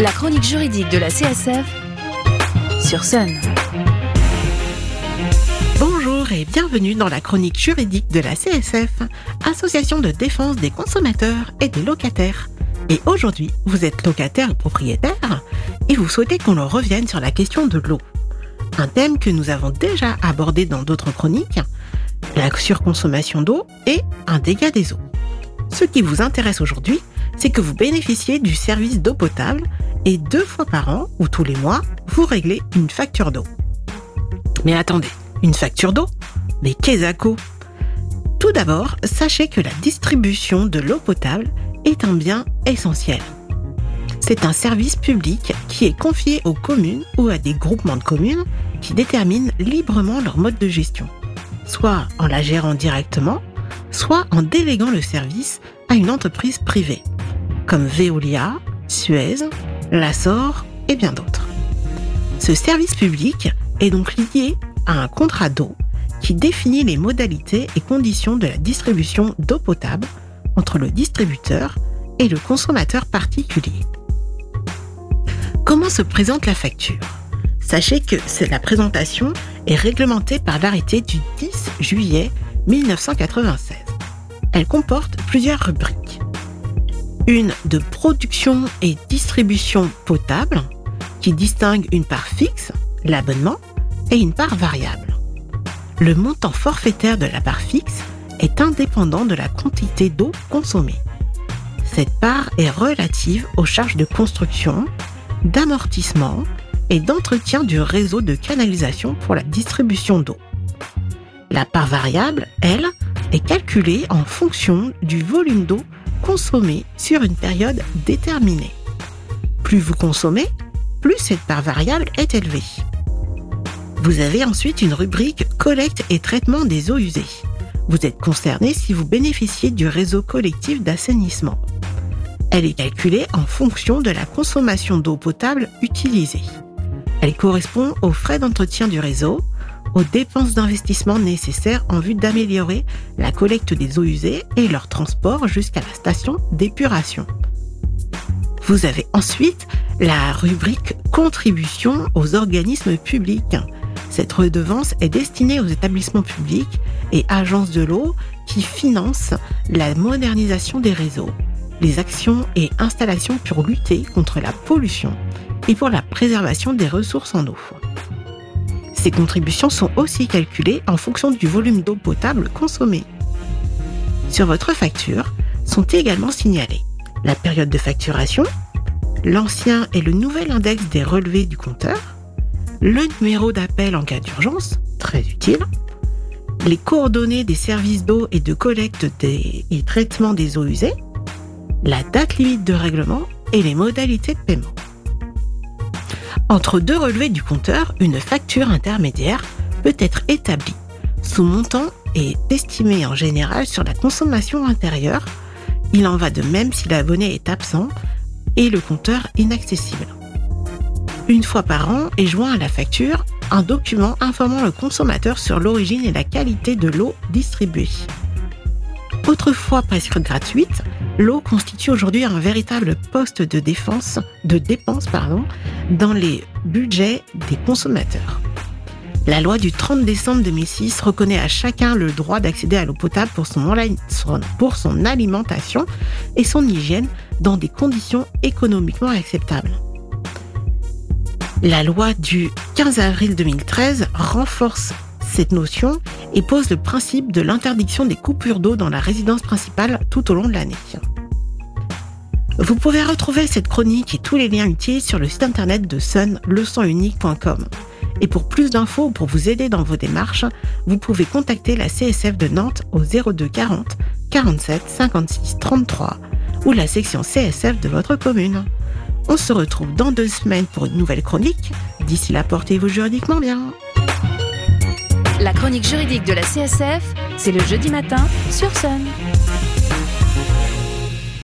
La chronique juridique de la CSF sur Sun. Bonjour et bienvenue dans la chronique juridique de la CSF, Association de défense des consommateurs et des locataires. Et aujourd'hui, vous êtes locataire ou propriétaire et vous souhaitez qu'on en revienne sur la question de l'eau. Un thème que nous avons déjà abordé dans d'autres chroniques, la surconsommation d'eau et un dégât des eaux. Ce qui vous intéresse aujourd'hui, c'est que vous bénéficiez du service d'eau potable et deux fois par an ou tous les mois, vous réglez une facture d'eau. Mais attendez, une facture d'eau? Mais qu'est-ce Tout d'abord, sachez que la distribution de l'eau potable est un bien essentiel. C'est un service public qui est confié aux communes ou à des groupements de communes qui déterminent librement leur mode de gestion, soit en la gérant directement, soit en déléguant le service à une entreprise privée, comme Veolia, Suez, Lassor et bien d'autres. Ce service public est donc lié à un contrat d'eau qui définit les modalités et conditions de la distribution d'eau potable entre le distributeur et le consommateur particulier. Comment se présente la facture? Sachez que la présentation est réglementée par l'arrêté du 10 juillet 1996. Elle comporte plusieurs rubriques. Une de production et distribution potable, qui distingue une part fixe, l'abonnement, et une part variable. Le montant forfaitaire de la part fixe est indépendant de la quantité d'eau consommée. Cette part est relative aux charges de construction, d'amortissement et d'entretien du réseau de canalisation pour la distribution d'eau. La part variable, elle, est calculée en fonction du volume d'eau consommé sur une période déterminée. Plus vous consommez, plus cette part variable est élevée. Vous avez ensuite une rubrique collecte et traitement des eaux usées. Vous êtes concerné si vous bénéficiez du réseau collectif d'assainissement. Elle est calculée en fonction de la consommation d'eau potable utilisée. Elle correspond aux frais d'entretien du réseau, aux dépenses d'investissement nécessaires en vue d'améliorer la collecte des eaux usées et leur transport jusqu'à la station d'épuration. Vous avez ensuite la rubrique Contribution aux organismes publics. Cette redevance est destinée aux établissements publics et agences de l'eau qui financent la modernisation des réseaux, les actions et installations pour lutter contre la pollution et pour la préservation des ressources en eau. Ces contributions sont aussi calculées en fonction du volume d'eau potable consommé. Sur votre facture sont également signalés la période de facturation, l'ancien et le nouvel index des relevés du compteur, le numéro d'appel en cas d'urgence, très utile, les coordonnées des services d'eau et de collecte et traitement des eaux usées, la date limite de règlement et les modalités de paiement. Entre deux relevés du compteur, une facture intermédiaire peut être établie. Son montant est estimé en général sur la consommation intérieure. Il en va de même si l'abonné est absent et le compteur inaccessible. Une fois par an est joint à la facture un document informant le consommateur sur l'origine et la qualité de l'eau distribuée. Autrefois presque gratuite, l'eau constitue aujourd'hui un véritable poste de défense, de dépense dans les budgets des consommateurs. La loi du 30 décembre 2006 reconnaît à chacun le droit d'accéder à l'eau potable pour son, pour son alimentation et son hygiène dans des conditions économiquement acceptables. La loi du 15 avril 2013 renforce cette notion et pose le principe de l'interdiction des coupures d'eau dans la résidence principale tout au long de l'année. Vous pouvez retrouver cette chronique et tous les liens utiles sur le site internet de sunleçonunique.com. Et pour plus d'infos ou pour vous aider dans vos démarches, vous pouvez contacter la CSF de Nantes au 02 40 47 56 33 ou la section CSF de votre commune. On se retrouve dans deux semaines pour une nouvelle chronique. D'ici là, portez-vous juridiquement bien. La chronique juridique de la CSF, c'est le jeudi matin sur Sun.